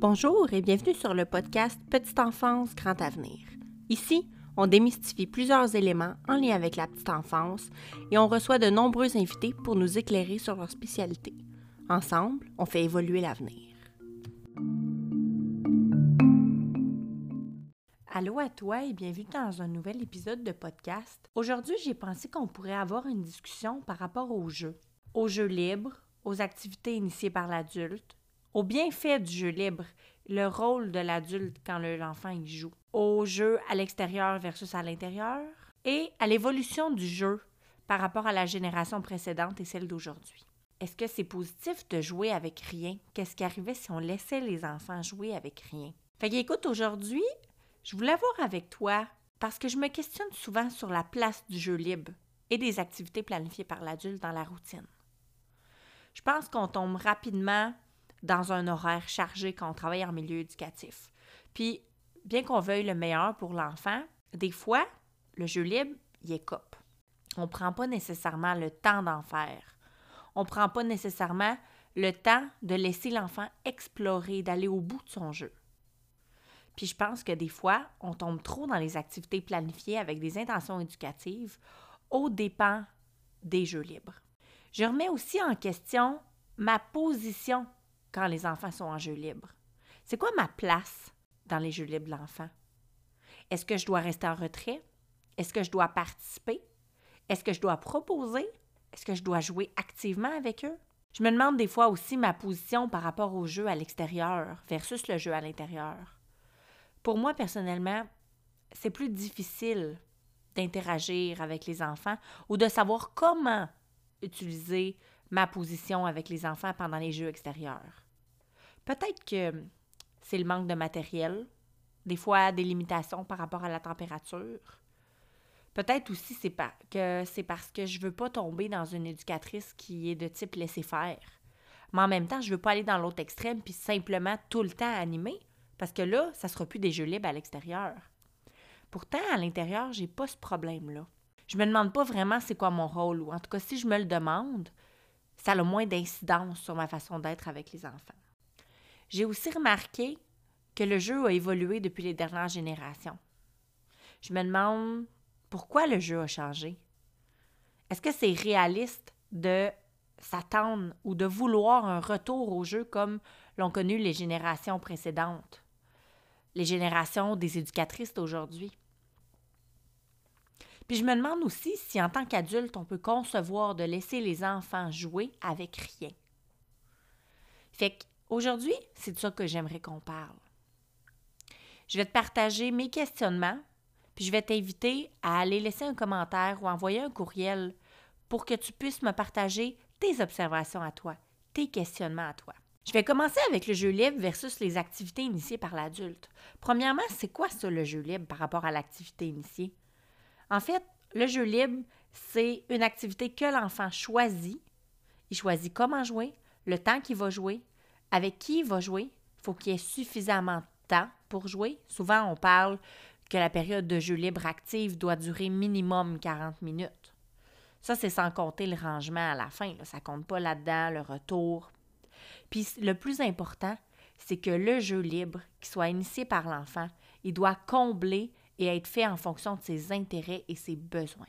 Bonjour et bienvenue sur le podcast Petite enfance, grand avenir. Ici, on démystifie plusieurs éléments en lien avec la petite enfance et on reçoit de nombreux invités pour nous éclairer sur leur spécialité. Ensemble, on fait évoluer l'avenir. Allô à toi et bienvenue dans un nouvel épisode de podcast. Aujourd'hui, j'ai pensé qu'on pourrait avoir une discussion par rapport aux jeux. Aux jeux libres, aux activités initiées par l'adulte, aux bienfaits du jeu libre, le rôle de l'adulte quand l'enfant y joue, aux jeux à l'extérieur versus à l'intérieur, et à l'évolution du jeu par rapport à la génération précédente et celle d'aujourd'hui. Est-ce que c'est positif de jouer avec rien? Qu'est-ce qui arrivait si on laissait les enfants jouer avec rien? Fait qu'écoute, aujourd'hui, je voulais voir avec toi parce que je me questionne souvent sur la place du jeu libre et des activités planifiées par l'adulte dans la routine. Je pense qu'on tombe rapidement dans un horaire chargé quand on travaille en milieu éducatif. Puis, bien qu'on veuille le meilleur pour l'enfant, des fois, le jeu libre, il est cop. On ne prend pas nécessairement le temps d'en faire. On ne prend pas nécessairement le temps de laisser l'enfant explorer, d'aller au bout de son jeu. Puis je pense que des fois, on tombe trop dans les activités planifiées avec des intentions éducatives au dépens des jeux libres. Je remets aussi en question ma position quand les enfants sont en jeu libre. C'est quoi ma place dans les jeux libres de l'enfant? Est-ce que je dois rester en retrait? Est-ce que je dois participer? Est-ce que je dois proposer? Est-ce que je dois jouer activement avec eux? Je me demande des fois aussi ma position par rapport au jeu à l'extérieur versus le jeu à l'intérieur. Pour moi, personnellement, c'est plus difficile d'interagir avec les enfants ou de savoir comment utiliser ma position avec les enfants pendant les jeux extérieurs. Peut-être que c'est le manque de matériel, des fois des limitations par rapport à la température. Peut-être aussi c'est pas, que c'est parce que je veux pas tomber dans une éducatrice qui est de type laisser faire. Mais en même temps, je veux pas aller dans l'autre extrême puis simplement tout le temps animer. Parce que là, ça ne sera plus des jeux libres à l'extérieur. Pourtant, à l'intérieur, j'ai pas ce problème-là. Je me demande pas vraiment c'est quoi mon rôle, ou en tout cas, si je me le demande, ça a le moins d'incidence sur ma façon d'être avec les enfants. J'ai aussi remarqué que le jeu a évolué depuis les dernières générations. Je me demande pourquoi le jeu a changé. Est-ce que c'est réaliste de s'attendre ou de vouloir un retour au jeu comme l'ont connu les générations précédentes? Les générations des éducatrices d'aujourd'hui. Puis je me demande aussi si en tant qu'adulte, on peut concevoir de laisser les enfants jouer avec rien. Fait qu'aujourd'hui, c'est de ça que j'aimerais qu'on parle. Je vais te partager mes questionnements, puis je vais t'inviter à aller laisser un commentaire ou envoyer un courriel pour que tu puisses me partager tes observations à toi, tes questionnements à toi. Je vais commencer avec le jeu libre versus les activités initiées par l'adulte. Premièrement, c'est quoi ça le jeu libre par rapport à l'activité initiée? En fait, le jeu libre, c'est une activité que l'enfant choisit. Il choisit comment jouer, le temps qu'il va jouer, avec qui il va jouer. Il faut qu'il ait suffisamment de temps pour jouer. Souvent, on parle que la période de jeu libre active doit durer minimum 40 minutes. Ça, c'est sans compter le rangement à la fin. Ça ne compte pas là-dedans, le retour, puis le plus important, c'est que le jeu libre, qui soit initié par l'enfant, il doit combler et être fait en fonction de ses intérêts et ses besoins.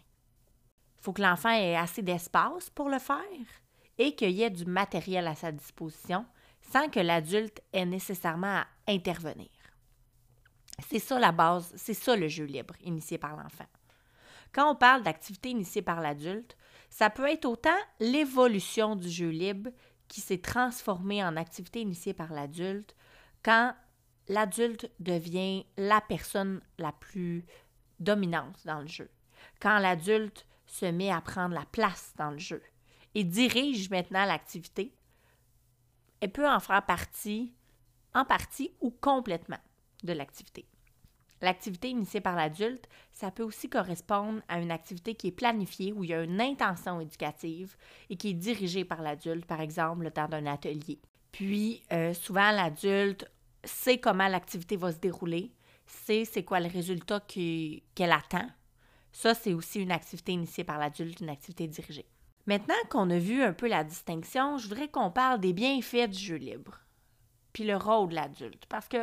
Il faut que l'enfant ait assez d'espace pour le faire et qu'il y ait du matériel à sa disposition sans que l'adulte ait nécessairement à intervenir. C'est ça la base, c'est ça le jeu libre initié par l'enfant. Quand on parle d'activité initiée par l'adulte, ça peut être autant l'évolution du jeu libre qui s'est transformé en activité initiée par l'adulte quand l'adulte devient la personne la plus dominante dans le jeu. Quand l'adulte se met à prendre la place dans le jeu et dirige maintenant l'activité, elle peut en faire partie, en partie ou complètement de l'activité. L'activité initiée par l'adulte, ça peut aussi correspondre à une activité qui est planifiée, où il y a une intention éducative et qui est dirigée par l'adulte, par exemple, le temps d'un atelier. Puis, euh, souvent, l'adulte sait comment l'activité va se dérouler, sait c'est quoi le résultat qu'elle attend. Ça, c'est aussi une activité initiée par l'adulte, une activité dirigée. Maintenant qu'on a vu un peu la distinction, je voudrais qu'on parle des bienfaits du jeu libre, puis le rôle de l'adulte. Parce que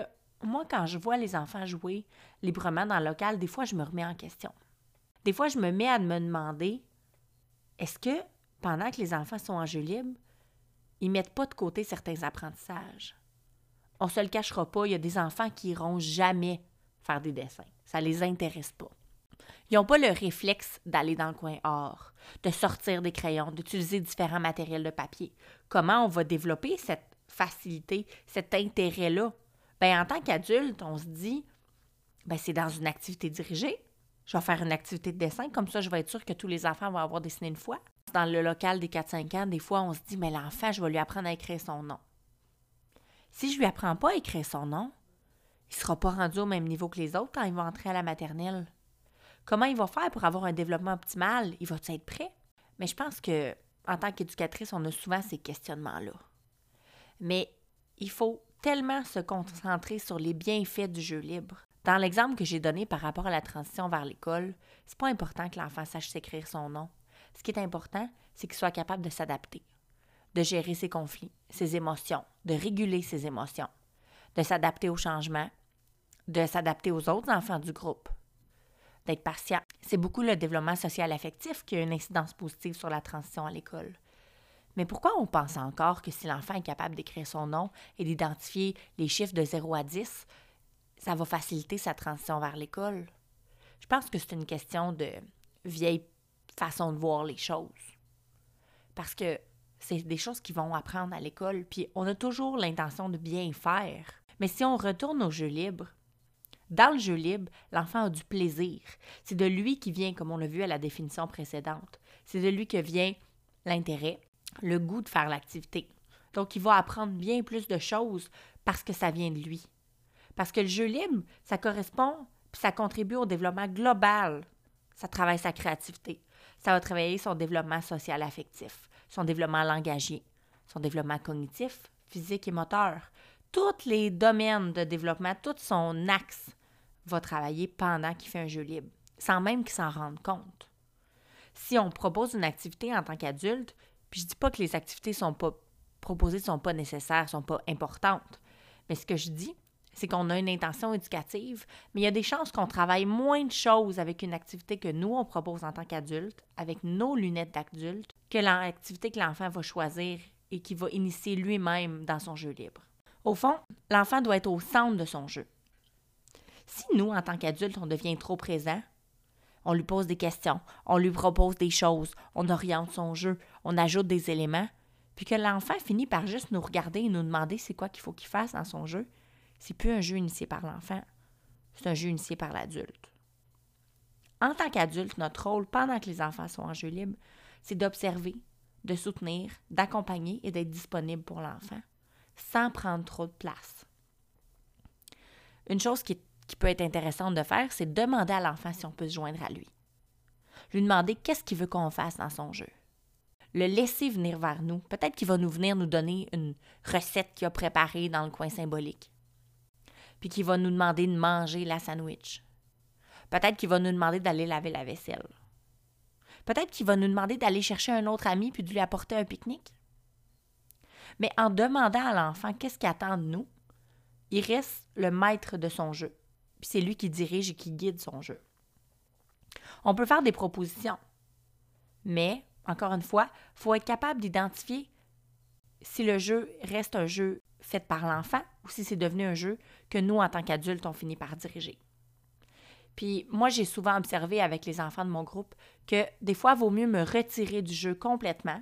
moi, quand je vois les enfants jouer librement dans le local, des fois, je me remets en question. Des fois, je me mets à me demander, est-ce que pendant que les enfants sont en jeu libre, ils mettent pas de côté certains apprentissages? On se le cachera pas, il y a des enfants qui iront jamais faire des dessins. Ça les intéresse pas. Ils n'ont pas le réflexe d'aller dans le coin or, de sortir des crayons, d'utiliser différents matériels de papier. Comment on va développer cette facilité, cet intérêt-là? Ben, en tant qu'adulte, on se dit, ben, c'est dans une activité dirigée. Je vais faire une activité de dessin, comme ça, je vais être sûr que tous les enfants vont avoir dessiné une fois. Dans le local des 4-5 ans, des fois, on se dit, mais l'enfant, je vais lui apprendre à écrire son nom. Si je lui apprends pas à écrire son nom, il sera pas rendu au même niveau que les autres quand il va entrer à la maternelle. Comment il va faire pour avoir un développement optimal? Il va être prêt? Mais je pense que en tant qu'éducatrice, on a souvent ces questionnements-là. Mais il faut tellement se concentrer sur les bienfaits du jeu libre. Dans l'exemple que j'ai donné par rapport à la transition vers l'école, c'est pas important que l'enfant sache s'écrire son nom. Ce qui est important, c'est qu'il soit capable de s'adapter, de gérer ses conflits, ses émotions, de réguler ses émotions, de s'adapter au changement, de s'adapter aux autres enfants du groupe, d'être patient. C'est beaucoup le développement social affectif qui a une incidence positive sur la transition à l'école. Mais pourquoi on pense encore que si l'enfant est capable d'écrire son nom et d'identifier les chiffres de 0 à 10, ça va faciliter sa transition vers l'école? Je pense que c'est une question de vieille façon de voir les choses. Parce que c'est des choses qu'ils vont apprendre à l'école, puis on a toujours l'intention de bien faire. Mais si on retourne au jeu libre, dans le jeu libre, l'enfant a du plaisir. C'est de lui qui vient, comme on l'a vu à la définition précédente, c'est de lui que vient l'intérêt, le goût de faire l'activité. Donc, il va apprendre bien plus de choses parce que ça vient de lui. Parce que le jeu libre, ça correspond, puis ça contribue au développement global. Ça travaille sa créativité. Ça va travailler son développement social affectif, son développement langagier, son développement cognitif, physique et moteur. Tous les domaines de développement, tout son axe va travailler pendant qu'il fait un jeu libre, sans même qu'il s'en rende compte. Si on propose une activité en tant qu'adulte, puis je dis pas que les activités sont pas proposées sont pas nécessaires, sont pas importantes, mais ce que je dis, c'est qu'on a une intention éducative, mais il y a des chances qu'on travaille moins de choses avec une activité que nous, on propose en tant qu'adulte, avec nos lunettes d'adulte, que l'activité que l'enfant va choisir et qui va initier lui-même dans son jeu libre. Au fond, l'enfant doit être au centre de son jeu. Si nous, en tant qu'adultes, on devient trop présent, on lui pose des questions, on lui propose des choses, on oriente son jeu, on ajoute des éléments, puis que l'enfant finit par juste nous regarder et nous demander c'est quoi qu'il faut qu'il fasse dans son jeu, c'est plus un jeu initié par l'enfant, c'est un jeu initié par l'adulte. En tant qu'adulte, notre rôle pendant que les enfants sont en jeu libre, c'est d'observer, de soutenir, d'accompagner et d'être disponible pour l'enfant, sans prendre trop de place. Une chose qui, peut être intéressante de faire, c'est demander à l'enfant si on peut se joindre à lui. Lui demander qu'est-ce qu'il veut qu'on fasse dans son jeu. Le laisser venir vers nous. Peut-être qu'il va nous venir nous donner une recette qu'il a préparée dans le coin symbolique puis qu'il va nous demander de manger la sandwich. Peut-être qu'il va nous demander d'aller laver la vaisselle. Peut-être qu'il va nous demander d'aller chercher un autre ami puis de lui apporter un pique-nique. Mais en demandant à l'enfant qu'est-ce qu'il attend de nous, il reste le maître de son jeu. C'est lui qui dirige et qui guide son jeu. On peut faire des propositions, mais, encore une fois, il faut être capable d'identifier si le jeu reste un jeu fait par l'enfant ou si c'est devenu un jeu que nous, en tant qu'adultes, on finit par diriger. Puis moi, j'ai souvent observé avec les enfants de mon groupe que des fois, il vaut mieux me retirer du jeu complètement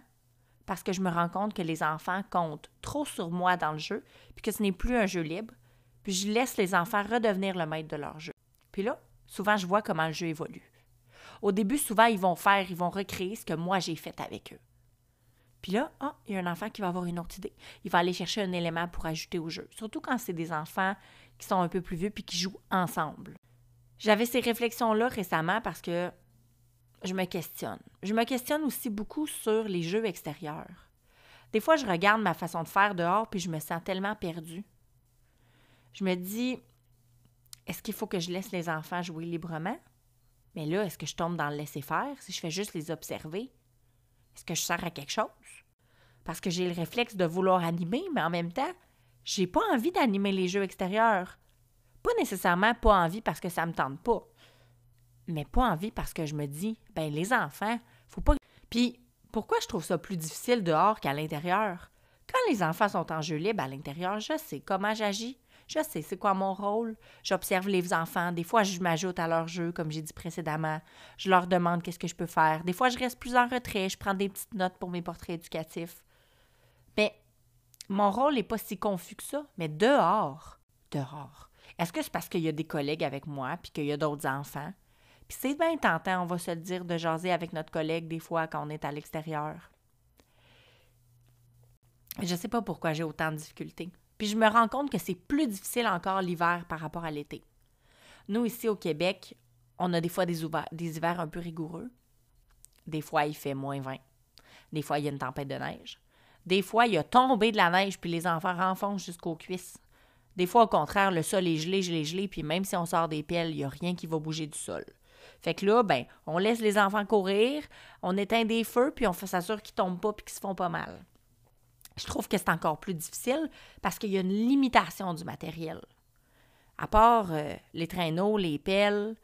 parce que je me rends compte que les enfants comptent trop sur moi dans le jeu, puis que ce n'est plus un jeu libre, puis je laisse les enfants redevenir le maître de leur jeu. Puis là, souvent, je vois comment le jeu évolue. Au début, souvent, ils vont faire, ils vont recréer ce que moi j'ai fait avec eux. Puis là, ah, il y a un enfant qui va avoir une autre idée. Il va aller chercher un élément pour ajouter au jeu. Surtout quand c'est des enfants qui sont un peu plus vieux puis qui jouent ensemble. J'avais ces réflexions-là récemment parce que je me questionne. Je me questionne aussi beaucoup sur les jeux extérieurs. Des fois, je regarde ma façon de faire dehors puis je me sens tellement perdue. Je me dis, est-ce qu'il faut que je laisse les enfants jouer librement? Mais là, est-ce que je tombe dans le laisser-faire si je fais juste les observer? Est-ce que je sers à quelque chose? Parce que j'ai le réflexe de vouloir animer, mais en même temps, j'ai pas envie d'animer les jeux extérieurs. Pas nécessairement pas envie parce que ça me tente pas, mais pas envie parce que je me dis, ben les enfants, faut pas. Puis pourquoi je trouve ça plus difficile dehors qu'à l'intérieur? Quand les enfants sont en jeu libre à l'intérieur, je sais comment j'agis. Je sais c'est quoi mon rôle? J'observe les enfants. Des fois, je m'ajoute à leur jeu, comme j'ai dit précédemment. Je leur demande qu'est-ce que je peux faire. Des fois, je reste plus en retrait. Je prends des petites notes pour mes portraits éducatifs. Mais mon rôle n'est pas si confus que ça. Mais dehors, dehors, est-ce que c'est parce qu'il y a des collègues avec moi puis qu'il y a d'autres enfants? Puis c'est bien tentant, on va se le dire, de jaser avec notre collègue des fois quand on est à l'extérieur. Je ne sais pas pourquoi j'ai autant de difficultés. Puis je me rends compte que c'est plus difficile encore l'hiver par rapport à l'été. Nous, ici au Québec, on a des fois des, hivers un peu rigoureux. Des fois, il fait moins 20. Des fois, il y a une tempête de neige. Des fois, il y a tombé de la neige, puis les enfants renfoncent jusqu'aux cuisses. Des fois, au contraire, le sol est gelé, gelé, gelé, puis même si on sort des pelles, il n'y a rien qui va bouger du sol. Fait que là, ben, on laisse les enfants courir, on éteint des feux, puis on fait s'assurer qu'ils tombent pas puis qu'ils se font pas mal. Je trouve que c'est encore plus difficile parce qu'il y a une limitation du matériel. À part euh, les traîneaux, les pelles,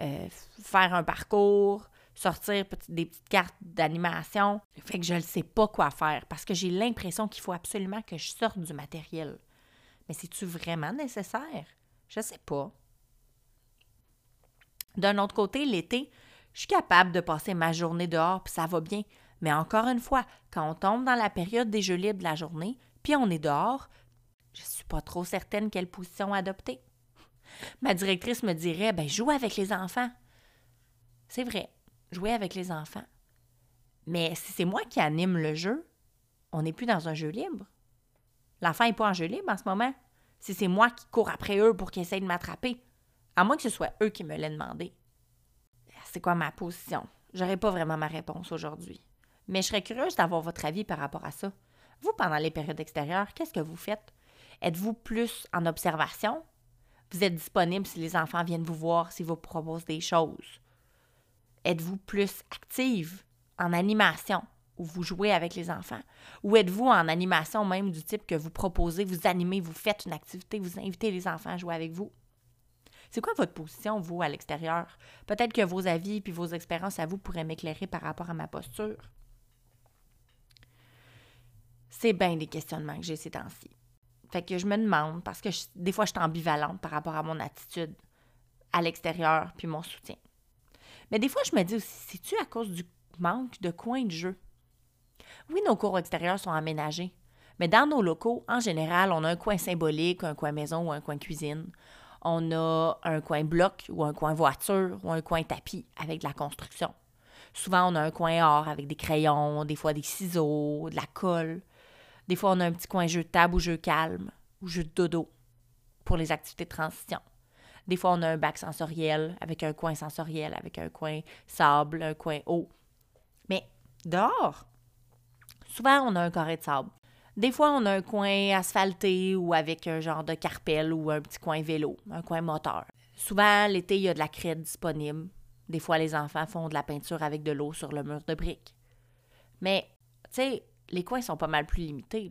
euh, faire un parcours, sortir des petites cartes d'animation. Fait que je ne sais pas quoi faire parce que j'ai l'impression qu'il faut absolument que je sorte du matériel. Mais c'est-tu vraiment nécessaire? Je sais pas. D'un autre côté, l'été, je suis capable de passer ma journée dehors, puis ça va bien. Mais encore une fois, quand on tombe dans la période des jeux libres de la journée, puis on est dehors, je ne suis pas trop certaine quelle position adopter. Ma directrice me dirait ben joue avec les enfants. C'est vrai, jouer avec les enfants. Mais si c'est moi qui anime le jeu, on n'est plus dans un jeu libre. L'enfant n'est pas en jeu libre en ce moment. Si c'est moi qui cours après eux pour qu'ils essayent de m'attraper, à moins que ce soit eux qui me l'aient demandé. C'est quoi ma position? J'aurais pas vraiment ma réponse aujourd'hui. Mais je serais curieuse d'avoir votre avis par rapport à ça. Vous, pendant les périodes extérieures, qu'est-ce que vous faites? Êtes-vous plus en observation? Vous êtes disponible si les enfants viennent vous voir, s'ils vous proposent des choses? Êtes-vous plus active en animation où vous jouez avec les enfants? Ou êtes-vous en animation même du type que vous proposez, vous animez, vous faites une activité, vous invitez les enfants à jouer avec vous? C'est quoi votre position, vous, à l'extérieur? Peut-être que vos avis puis vos expériences à vous pourraient m'éclairer par rapport à ma posture. C'est bien des questionnements que j'ai ces temps-ci. Fait que je me demande, parce que des fois, je suis ambivalente par rapport à mon attitude à l'extérieur puis mon soutien. Mais des fois, je me dis aussi, c'est-tu à cause du manque de coins de jeu? Oui, nos cours extérieurs sont aménagés, mais dans nos locaux, en général, on a un coin symbolique, un coin maison ou un coin cuisine. On a un coin bloc ou un coin voiture ou un coin tapis avec de la construction. Souvent, on a un coin or avec des crayons, des fois des ciseaux, de la colle. Des fois, on a un petit coin jeu de table ou jeu calme ou jeu de dodo pour les activités de transition. Des fois, on a un bac sensoriel avec un coin sensoriel, avec un coin sable, un coin eau. Mais dehors, souvent, on a un carré de sable. Des fois, on a un coin asphalté ou avec un genre de carpelle ou un petit coin vélo, un coin moteur. Souvent, l'été, il y a de la crête disponible. Des fois, les enfants font de la peinture avec de l'eau sur le mur de briques. Mais, tu sais, les coins sont pas mal plus limités.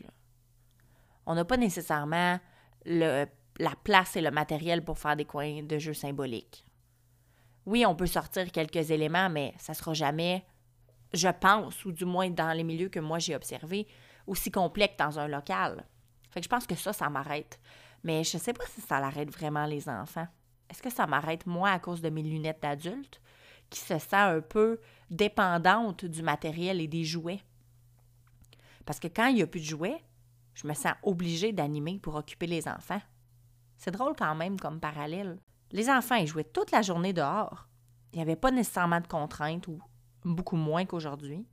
On n'a pas nécessairement la place et le matériel pour faire des coins de jeux symboliques. Oui, on peut sortir quelques éléments, mais ça sera jamais, je pense, ou du moins dans les milieux que moi j'ai observés, aussi complexe dans un local. Fait que je pense que ça, ça m'arrête. Mais je sais pas si ça l'arrête vraiment les enfants. Est-ce que ça m'arrête moi à cause de mes lunettes d'adulte qui se sent un peu dépendante du matériel et des jouets? Parce que quand il n'y a plus de jouets, je me sens obligée d'animer pour occuper les enfants. C'est drôle quand même comme parallèle. Les enfants, ils jouaient toute la journée dehors. Il n'y avait pas nécessairement de contraintes ou beaucoup moins qu'aujourd'hui.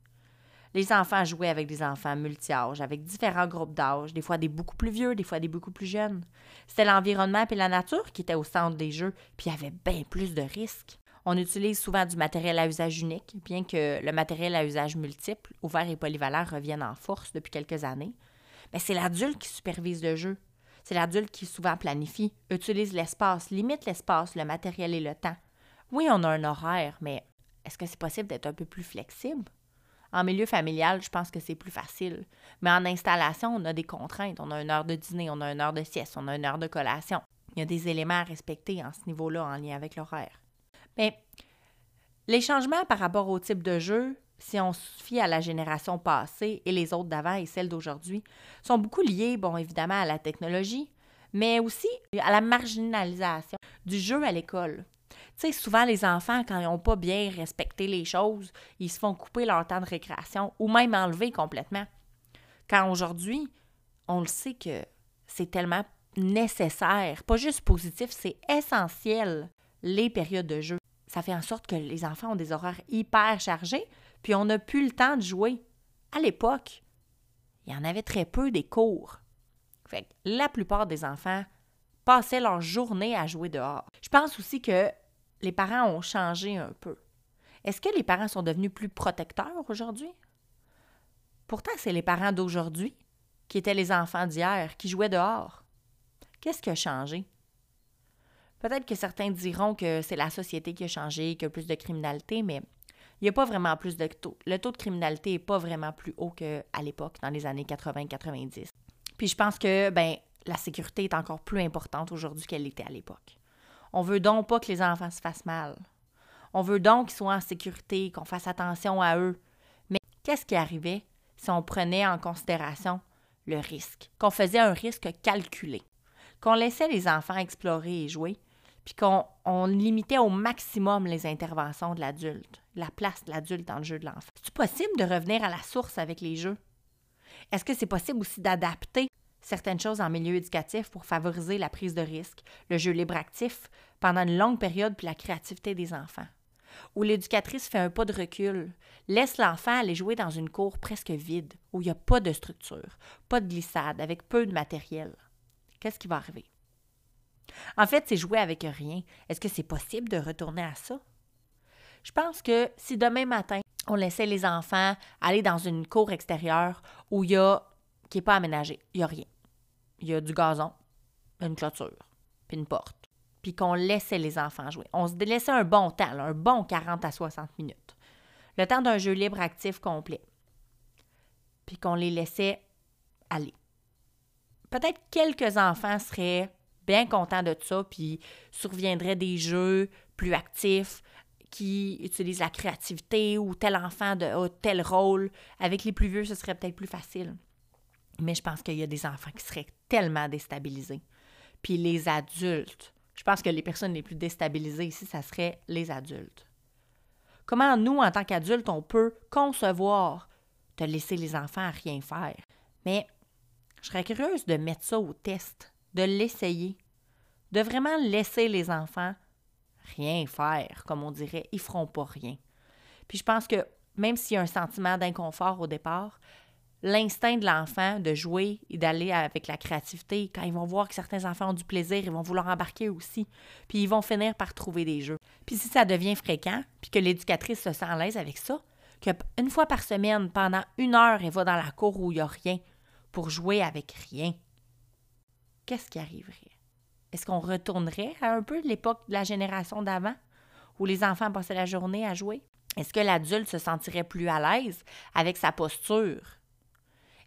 Les enfants jouaient avec des enfants multi-âges, avec différents groupes d'âge, des fois des beaucoup plus vieux, des fois des beaucoup plus jeunes. C'était l'environnement et la nature qui étaient au centre des jeux, puis il y avait bien plus de risques. On utilise souvent du matériel à usage unique, bien que le matériel à usage multiple, ouvert et polyvalent, revienne en force depuis quelques années. Mais c'est l'adulte qui supervise le jeu. C'est l'adulte qui souvent planifie, utilise l'espace, limite l'espace, le matériel et le temps. Oui, on a un horaire, mais est-ce que c'est possible d'être un peu plus flexible? En milieu familial, je pense que c'est plus facile. Mais en installation, on a des contraintes. On a une heure de dîner, on a une heure de sieste, on a une heure de collation. Il y a des éléments à respecter en ce niveau-là en lien avec l'horaire. Mais les changements par rapport au type de jeu, si on se fie à la génération passée et les autres d'avant et celles d'aujourd'hui, sont beaucoup liés, bon, évidemment, à la technologie, mais aussi à la marginalisation du jeu à l'école. Tu sais, souvent, les enfants, quand ils n'ont pas bien respecté les choses, ils se font couper leur temps de récréation ou même enlever complètement. Quand aujourd'hui, on le sait que c'est tellement nécessaire, pas juste positif, c'est essentiel, les périodes de jeu. Ça fait en sorte que les enfants ont des horaires hyper chargés, puis on n'a plus le temps de jouer. À l'époque, il y en avait très peu des cours. Fait la plupart des enfants passaient leur journée à jouer dehors. Je pense aussi que les parents ont changé un peu. Est-ce que les parents sont devenus plus protecteurs aujourd'hui? Pourtant, c'est les parents d'aujourd'hui qui étaient les enfants d'hier, qui jouaient dehors. Qu'est-ce qui a changé? Peut-être que certains diront que c'est la société qui a changé, qu'il y a plus de criminalité, mais il n'y a pas vraiment plus de taux. Le taux de criminalité n'est pas vraiment plus haut qu'à l'époque, dans les années 80-90. Puis je pense que ben, la sécurité est encore plus importante aujourd'hui qu'elle l'était à l'époque. On veut donc pas que les enfants se fassent mal. On veut donc qu'ils soient en sécurité, qu'on fasse attention à eux. Mais qu'est-ce qui arrivait si on prenait en considération le risque, qu'on faisait un risque calculé, qu'on laissait les enfants explorer et jouer, puis qu'on limitait au maximum les interventions de l'adulte, la place de l'adulte dans le jeu de l'enfant. Est-ce possible de revenir à la source avec les jeux? Est-ce que c'est possible aussi d'adapter certaines choses en milieu éducatif pour favoriser la prise de risque, le jeu libre actif pendant une longue période puis la créativité des enfants? Où l'éducatrice fait un pas de recul, laisse l'enfant aller jouer dans une cour presque vide, où il n'y a pas de structure, pas de glissade, avec peu de matériel. Qu'est-ce qui va arriver? En fait, c'est jouer avec rien. Est-ce que c'est possible de retourner à ça? Je pense que si demain matin, on laissait les enfants aller dans une cour extérieure où il y a qui n'est pas aménagée, il n'y a rien. Il y a du gazon, une clôture, puis une porte. Puis qu'on laissait les enfants jouer. On se laissait un bon temps, un bon 40 à 60 minutes. Le temps d'un jeu libre actif complet. Puis qu'on les laissait aller. Peut-être quelques enfants seraient bien contents de ça, puis surviendraient des jeux plus actifs, qui utilisent la créativité ou tel enfant de a tel rôle. Avec les plus vieux, ce serait peut-être plus facile. Mais je pense qu'il y a des enfants qui seraient tellement déstabilisés. Puis les adultes, je pense que les personnes les plus déstabilisées ici, ça serait les adultes. Comment nous, en tant qu'adultes, on peut concevoir de laisser les enfants à rien faire? Mais je serais curieuse de mettre ça au test, de l'essayer, de vraiment laisser les enfants rien faire, comme on dirait, ils feront pas rien. Puis je pense que même s'il y a un sentiment d'inconfort au départ, l'instinct de l'enfant de jouer et d'aller avec la créativité, quand ils vont voir que certains enfants ont du plaisir, ils vont vouloir embarquer aussi. Puis ils vont finir par trouver des jeux. Puis si ça devient fréquent, puis que l'éducatrice se sent à l'aise avec ça, qu'une fois par semaine, pendant une heure, elle va dans la cour où il n'y a rien pour jouer avec rien, qu'est-ce qui arriverait? Est-ce qu'on retournerait à un peu l'époque de la génération d'avant, où les enfants passaient la journée à jouer? Est-ce que l'adulte se sentirait plus à l'aise avec sa posture?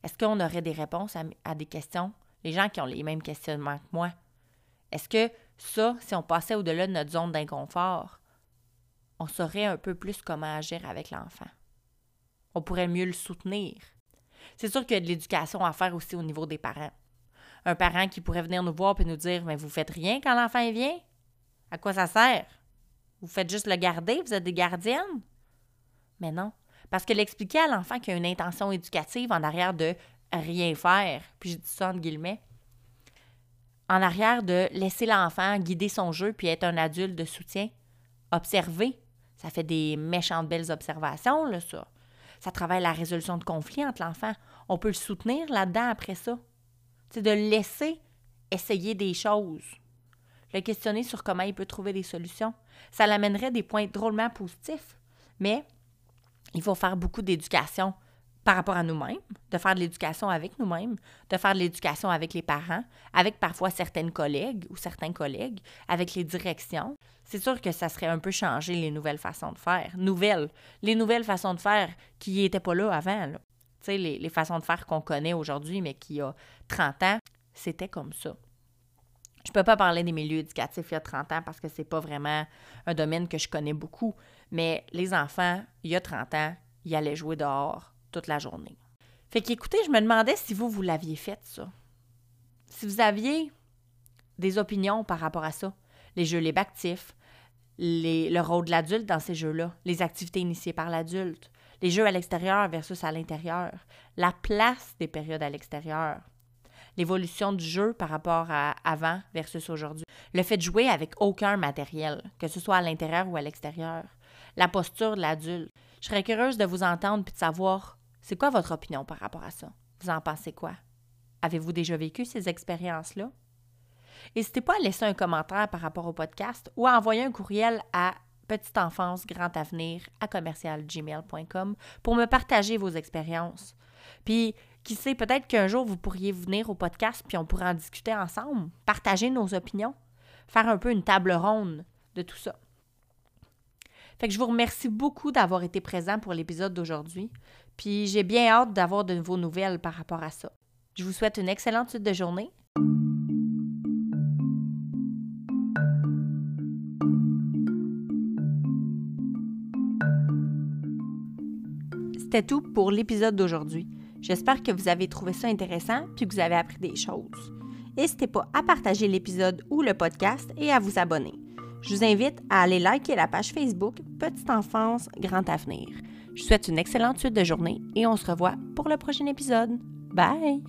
Est-ce qu'on aurait des réponses à, des questions? Les gens qui ont les mêmes questionnements que moi. Est-ce que ça, si on passait au-delà de notre zone d'inconfort, on saurait un peu plus comment agir avec l'enfant? On pourrait mieux le soutenir. C'est sûr qu'il y a de l'éducation à faire aussi au niveau des parents un parent qui pourrait venir nous voir et nous dire Mais vous faites rien quand l'enfant vient? À quoi ça sert? Vous faites juste le garder Vous êtes des gardiennes Mais non. Parce que l'expliquer à l'enfant qu'il a une intention éducative en arrière de rien faire, puis je dis ça entre guillemets, en arrière de laisser l'enfant guider son jeu puis être un adulte de soutien, observer. Ça fait des méchantes belles observations, là, ça. Ça travaille la résolution de conflits entre l'enfant. On peut le soutenir là-dedans après ça. C'est de laisser essayer des choses. Le questionner sur comment il peut trouver des solutions. Ça l'amènerait des points drôlement positifs. Mais il faut faire beaucoup d'éducation par rapport à nous-mêmes, de faire de l'éducation avec nous-mêmes, de faire de l'éducation avec les parents, avec parfois certaines collègues ou certains collègues, avec les directions. C'est sûr que ça serait un peu changer les nouvelles façons de faire. Nouvelles. Les nouvelles façons de faire qui n'étaient pas là avant. Les, les façons de faire qu'on connaît aujourd'hui, mais qui a 30 ans, c'était comme ça. Je peux pas parler des milieux éducatifs il y a 30 ans parce que c'est pas vraiment un domaine que je connais beaucoup, mais les enfants, il y a 30 ans, ils allaient jouer dehors toute la journée. Fait qu'écoutez, je me demandais si vous, vous l'aviez fait, ça. Si vous aviez des opinions par rapport à ça, les jeux libres actifs, les, le rôle de l'adulte dans ces jeux-là, les activités initiées par l'adulte, les jeux à l'extérieur versus à l'intérieur, la place des périodes à l'extérieur, l'évolution du jeu par rapport à avant versus aujourd'hui, le fait de jouer avec aucun matériel, que ce soit à l'intérieur ou à l'extérieur, la posture de l'adulte. Je serais curieuse de vous entendre puis de savoir c'est quoi votre opinion par rapport à ça? Vous en pensez quoi? Avez-vous déjà vécu ces expériences-là? N'hésitez pas à laisser un commentaire par rapport au podcast ou à envoyer un courriel à petite enfance grand avenir à commercialgmail.com pour me partager vos expériences. Puis, qui sait, peut-être qu'un jour vous pourriez venir au podcast puis on pourrait en discuter ensemble, partager nos opinions, faire un peu une table ronde de tout ça. Fait que je vous remercie beaucoup d'avoir été présent pour l'épisode d'aujourd'hui. Puis j'ai bien hâte d'avoir de vos nouvelles par rapport à ça. Je vous souhaite une excellente suite de journée. C'était tout pour l'épisode d'aujourd'hui. J'espère que vous avez trouvé ça intéressant puis que vous avez appris des choses. N'hésitez pas à partager l'épisode ou le podcast et à vous abonner. Je vous invite à aller liker la page Facebook Petite Enfance, Grand Avenir. Je vous souhaite une excellente suite de journée et on se revoit pour le prochain épisode. Bye!